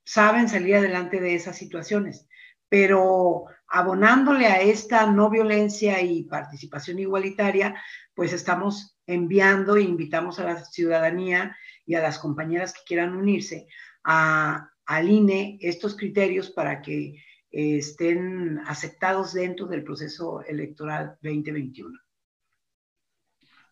saben salir adelante de esas situaciones, pero abonándole a esta no violencia y participación igualitaria, pues estamos enviando e invitamos a la ciudadanía y a las compañeras que quieran unirse a, al INE estos criterios para que eh, estén aceptados dentro del proceso electoral 2021.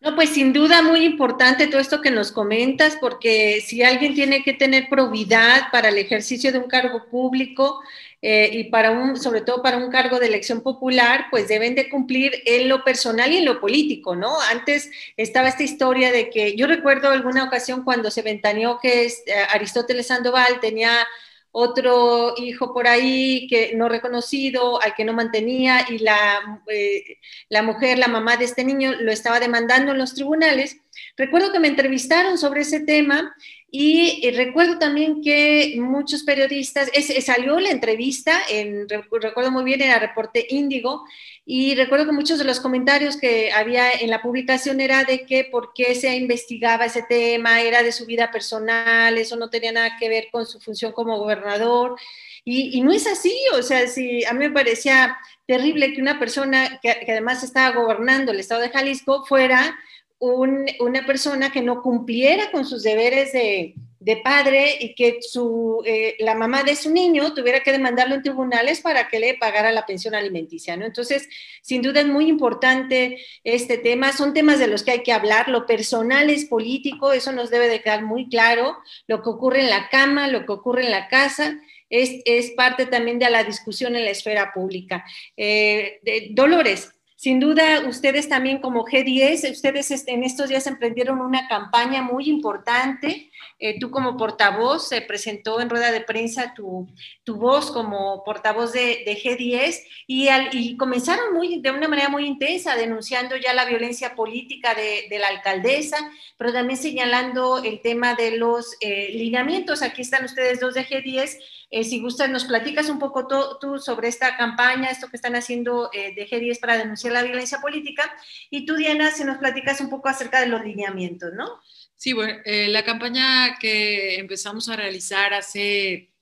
No, pues sin duda muy importante todo esto que nos comentas, porque si alguien tiene que tener probidad para el ejercicio de un cargo público eh, y para un, sobre todo para un cargo de elección popular, pues deben de cumplir en lo personal y en lo político, ¿no? Antes estaba esta historia de que yo recuerdo alguna ocasión cuando se ventaneó que eh, Aristóteles Sandoval tenía otro hijo por ahí que no reconocido, al que no mantenía, y la, eh, la mujer, la mamá de este niño, lo estaba demandando en los tribunales. Recuerdo que me entrevistaron sobre ese tema y, recuerdo también que muchos periodistas, salió la entrevista, en, recuerdo muy bien, era Reporte Índigo, y recuerdo que muchos de los comentarios que había en la publicación era de que por qué se investigaba ese tema, era de su vida personal, eso no tenía nada que ver con su función como gobernador. Y, no es así, o sea, si a mí me parecía terrible que una persona que, además estaba gobernando el estado de Jalisco fuera una persona que no cumpliera con sus deberes de, padre y que su, eh, la mamá de su niño tuviera que demandarlo en tribunales para que le pagara la pensión alimenticia, ¿no? Entonces, sin duda es muy importante este tema, son temas de los que hay que hablar, lo personal es político, eso nos debe de quedar muy claro, lo que ocurre en la cama, lo que ocurre en la casa, es, parte también de la discusión en la esfera pública. Eh, Dolores, sin duda, ustedes también como G10, ustedes en estos días emprendieron una campaña muy importante. Eh, tú como portavoz, se presentó en rueda de prensa tu, tu voz como portavoz de, G10 y, y, comenzaron muy, de una manera muy intensa denunciando ya la violencia política de, la alcaldesa, pero también señalando el tema de los eh, lineamientos. Aquí están ustedes dos de G10 eh, si gustas, nos platicas un poco tú sobre esta campaña, esto que están haciendo eh, de G10 para denunciar la violencia política. Y tú, Diana, si nos platicas un poco acerca de los lineamientos, ¿no? Sí, bueno, eh, la campaña que empezamos a realizar hace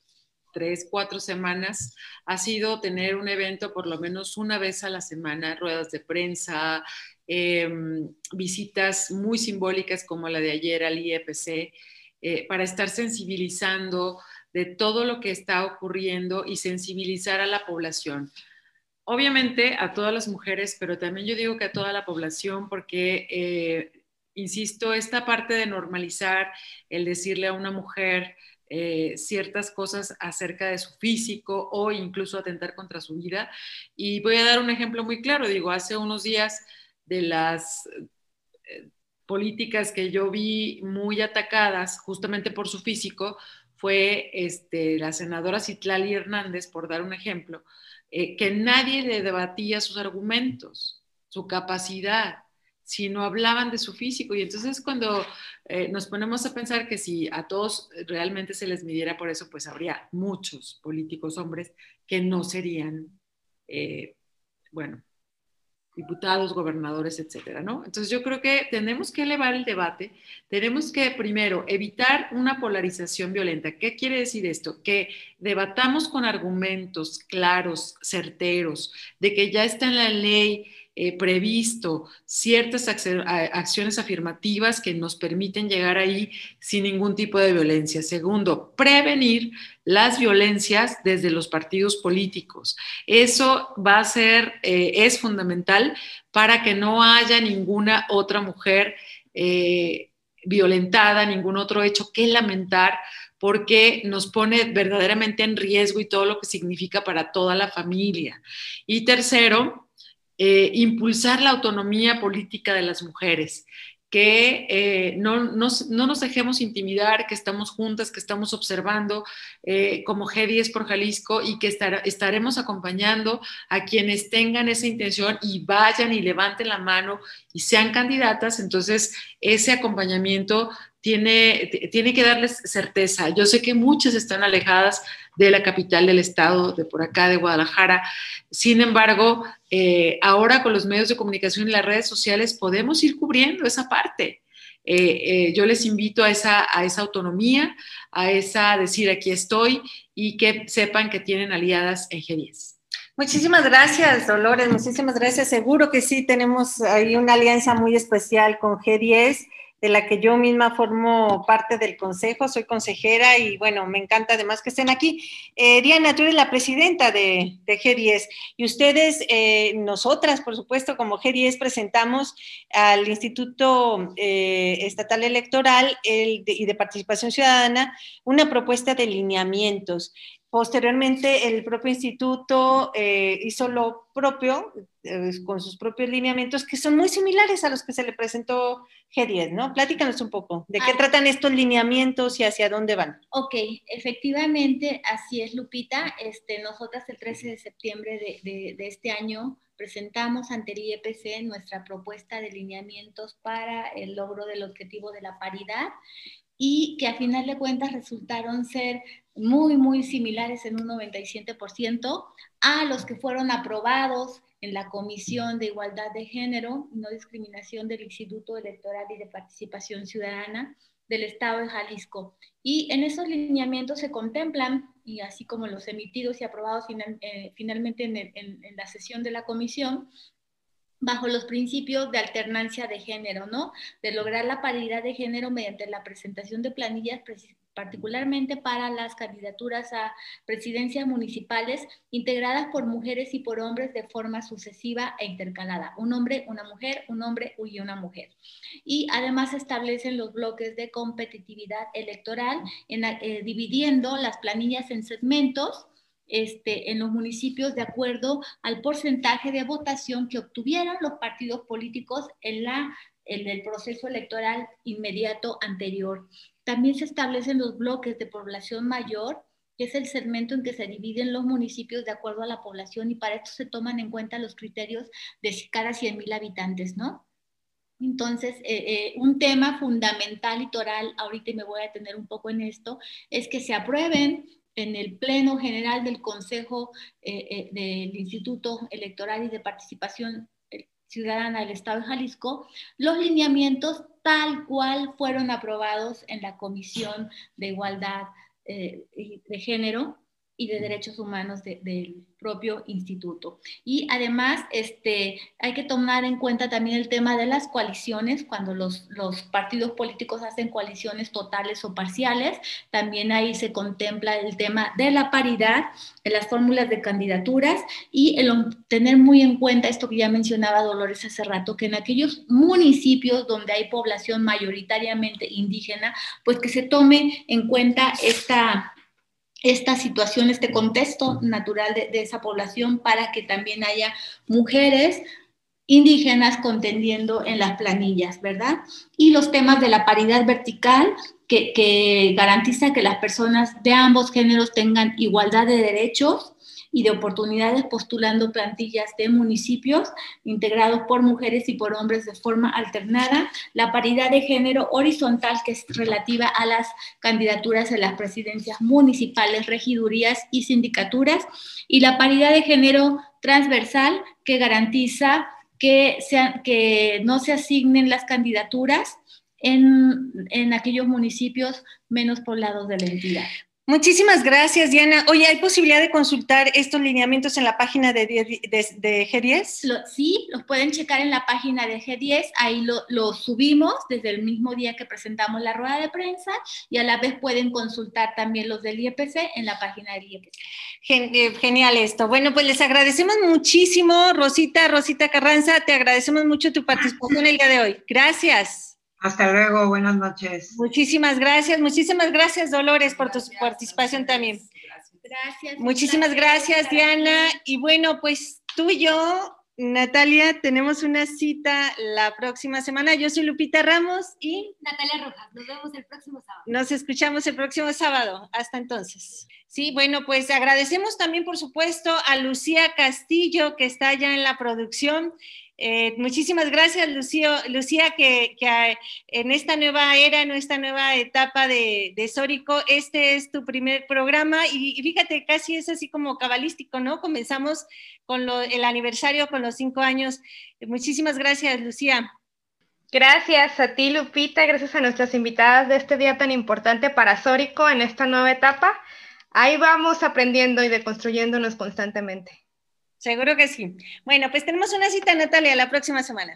tres, cuatro semanas ha sido tener un evento por lo menos una vez a la semana, ruedas de prensa, em, visitas muy simbólicas como la de ayer al IEPC, para estar sensibilizando de todo lo que está ocurriendo y sensibilizar a la población. Obviamente a todas las mujeres, pero también yo digo que a toda la población porque, eh, insisto, esta parte de normalizar el decirle a una mujer eh, ciertas cosas acerca de su físico o incluso atentar contra su vida. Y voy a dar un ejemplo muy claro. Digo, hace unos días de las eh, políticas que yo vi muy atacadas justamente por su físico, fue este, la senadora Citlali Hernández, por dar un ejemplo, eh, que nadie le debatía sus argumentos, su capacidad, sino hablaban de su físico. Y entonces cuando eh, nos ponemos a pensar que si a todos realmente se les midiera por eso, pues habría muchos políticos hombres que no serían, eh, bueno, diputados, gobernadores, etcétera, ¿no? Entonces yo creo que tenemos que elevar el debate, tenemos que primero evitar una polarización violenta. ¿Qué quiere decir esto? Que debatamos con argumentos claros, certeros, de que ya está en la ley eh, previsto ciertas acciones afirmativas que nos permiten llegar ahí sin ningún tipo de violencia. Segundo, prevenir las violencias desde los partidos políticos. Eso va a ser, eh, es fundamental para que no haya ninguna otra mujer eh, violentada, ningún otro hecho que lamentar porque nos pone verdaderamente en riesgo y todo lo que significa para toda la familia. Y tercero, eh, impulsar la autonomía política de las mujeres, que eh, no, nos dejemos intimidar, que estamos juntas, que estamos observando eh, como G10 por Jalisco y que estaremos acompañando a quienes tengan esa intención y vayan y levanten la mano y sean candidatas. Entonces, ese acompañamiento tiene, tiene que darles certeza. Yo sé que muchas están alejadas de la capital del estado, de por acá, de Guadalajara. Sin embargo, eh, ahora con los medios de comunicación y las redes sociales podemos ir cubriendo esa parte. Eh, eh, yo les invito a esa, a esa autonomía, a esa decir aquí estoy y que sepan que tienen aliadas en G10. Muchísimas gracias, Dolores, muchísimas gracias. Seguro que sí, tenemos ahí una alianza muy especial con G10 de la que yo misma formo parte del consejo, soy consejera y bueno, me encanta además que estén aquí. Eh, Diana, tú eres la presidenta de, G10 y ustedes, eh, nosotras, por supuesto, como G10, presentamos al Instituto eh, Estatal Electoral y de Participación Ciudadana una propuesta de lineamientos. Posteriormente, el propio instituto hizo lo propio, eh, con sus propios lineamientos, que son muy similares a los que se le presentó G10, ¿no? Platícanos un poco, ¿de qué ah. tratan estos lineamientos y hacia dónde van? Ok, efectivamente, así es, Lupita. Este, nosotras el 13 de septiembre de, de este año presentamos ante el IEPC nuestra propuesta de lineamientos para el logro del objetivo de la paridad y que a final de cuentas resultaron ser muy, muy similares en un 97% a los que fueron aprobados en la Comisión de Igualdad de Género y No Discriminación del Instituto Electoral y de Participación Ciudadana del Estado de Jalisco. Y en esos lineamientos se contemplan, y así como los emitidos y aprobados eh, finalmente en la sesión de la comisión, bajo los principios de alternancia de género, ¿no? De lograr la paridad de género mediante la presentación de planillas particularmente para las candidaturas a presidencias municipales integradas por mujeres y por hombres de forma sucesiva e intercalada. Un hombre, una mujer, un hombre y una mujer. Y además establecen los bloques de competitividad electoral eh, dividiendo las planillas en segmentos este, en los municipios de acuerdo al porcentaje de votación que obtuvieron los partidos políticos en, la, en el proceso electoral inmediato anterior. También se establecen los bloques de población mayor, que es el segmento en que se dividen los municipios de acuerdo a la población y para esto se toman en cuenta los criterios de cada 100.000 habitantes, ¿no? Entonces, eh, eh, un tema fundamental y toral, ahorita me voy a detener un poco en esto, es que se aprueben en el Pleno General del Consejo eh, del Instituto Electoral y de Participación Ciudadana del Estado de Jalisco, los lineamientos tal cual fueron aprobados en la Comisión de Igualdad eh, de Género y de Derechos Humanos del propio instituto. Y además, este, hay que tomar en cuenta también el tema de las coaliciones, cuando los, los partidos políticos hacen coaliciones totales o parciales, también ahí se contempla el tema de la paridad en las fórmulas de candidaturas y el tener muy en cuenta esto que ya mencionaba Dolores hace rato, que en aquellos municipios donde hay población mayoritariamente indígena, pues que se tome en cuenta esta esta situación, este contexto natural de, esa población para que también haya mujeres indígenas contendiendo en las planillas, ¿verdad? Y los temas de la paridad vertical, que, que garantiza que las personas de ambos géneros tengan igualdad de derechos y de oportunidades postulando plantillas de municipios integrados por mujeres y por hombres de forma alternada, la paridad de género horizontal que es relativa a las candidaturas en las presidencias municipales, regidurías y sindicaturas, y la paridad de género transversal que garantiza que, que no se asignen las candidaturas en, en aquellos municipios menos poblados de la entidad. Muchísimas gracias, Diana. Oye, ¿hay posibilidad de consultar estos lineamientos en la página de, de, G10? sí, los pueden checar en la página de G10. Ahí lo, subimos desde el mismo día que presentamos la rueda de prensa y a la vez pueden consultar también los del IEPC en la página del IEPC. Eh, genial esto. Bueno, pues les agradecemos muchísimo, Rosita, Rosita Carranza, te agradecemos mucho tu participación el día de hoy. Gracias. Hasta luego, buenas noches. Muchísimas gracias, muchísimas gracias Dolores por tu participación también. Gracias. Muchísimas gracias Diana. Y bueno, pues tú y yo, Natalia, tenemos una cita la próxima semana. Yo soy Lupita Ramos y Natalia Rojas. Nos vemos el próximo sábado. Nos escuchamos el próximo sábado. Hasta entonces. Sí, bueno, pues agradecemos también, por supuesto, a Lucía Castillo, que está allá en la producción. Eh, muchísimas gracias, Lucía, que, en esta nueva era, en esta nueva etapa de, de Sórico, este es tu primer programa y, fíjate, casi es así como cabalístico, ¿no? Comenzamos con el aniversario, con los cinco años. Muchísimas gracias, Lucía. Gracias a ti, Lupita, gracias a nuestras invitadas de este día tan importante para Sórico en esta nueva etapa. Ahí vamos aprendiendo y deconstruyéndonos constantemente. Seguro que sí. Bueno, pues tenemos una cita, Natalia, la próxima semana.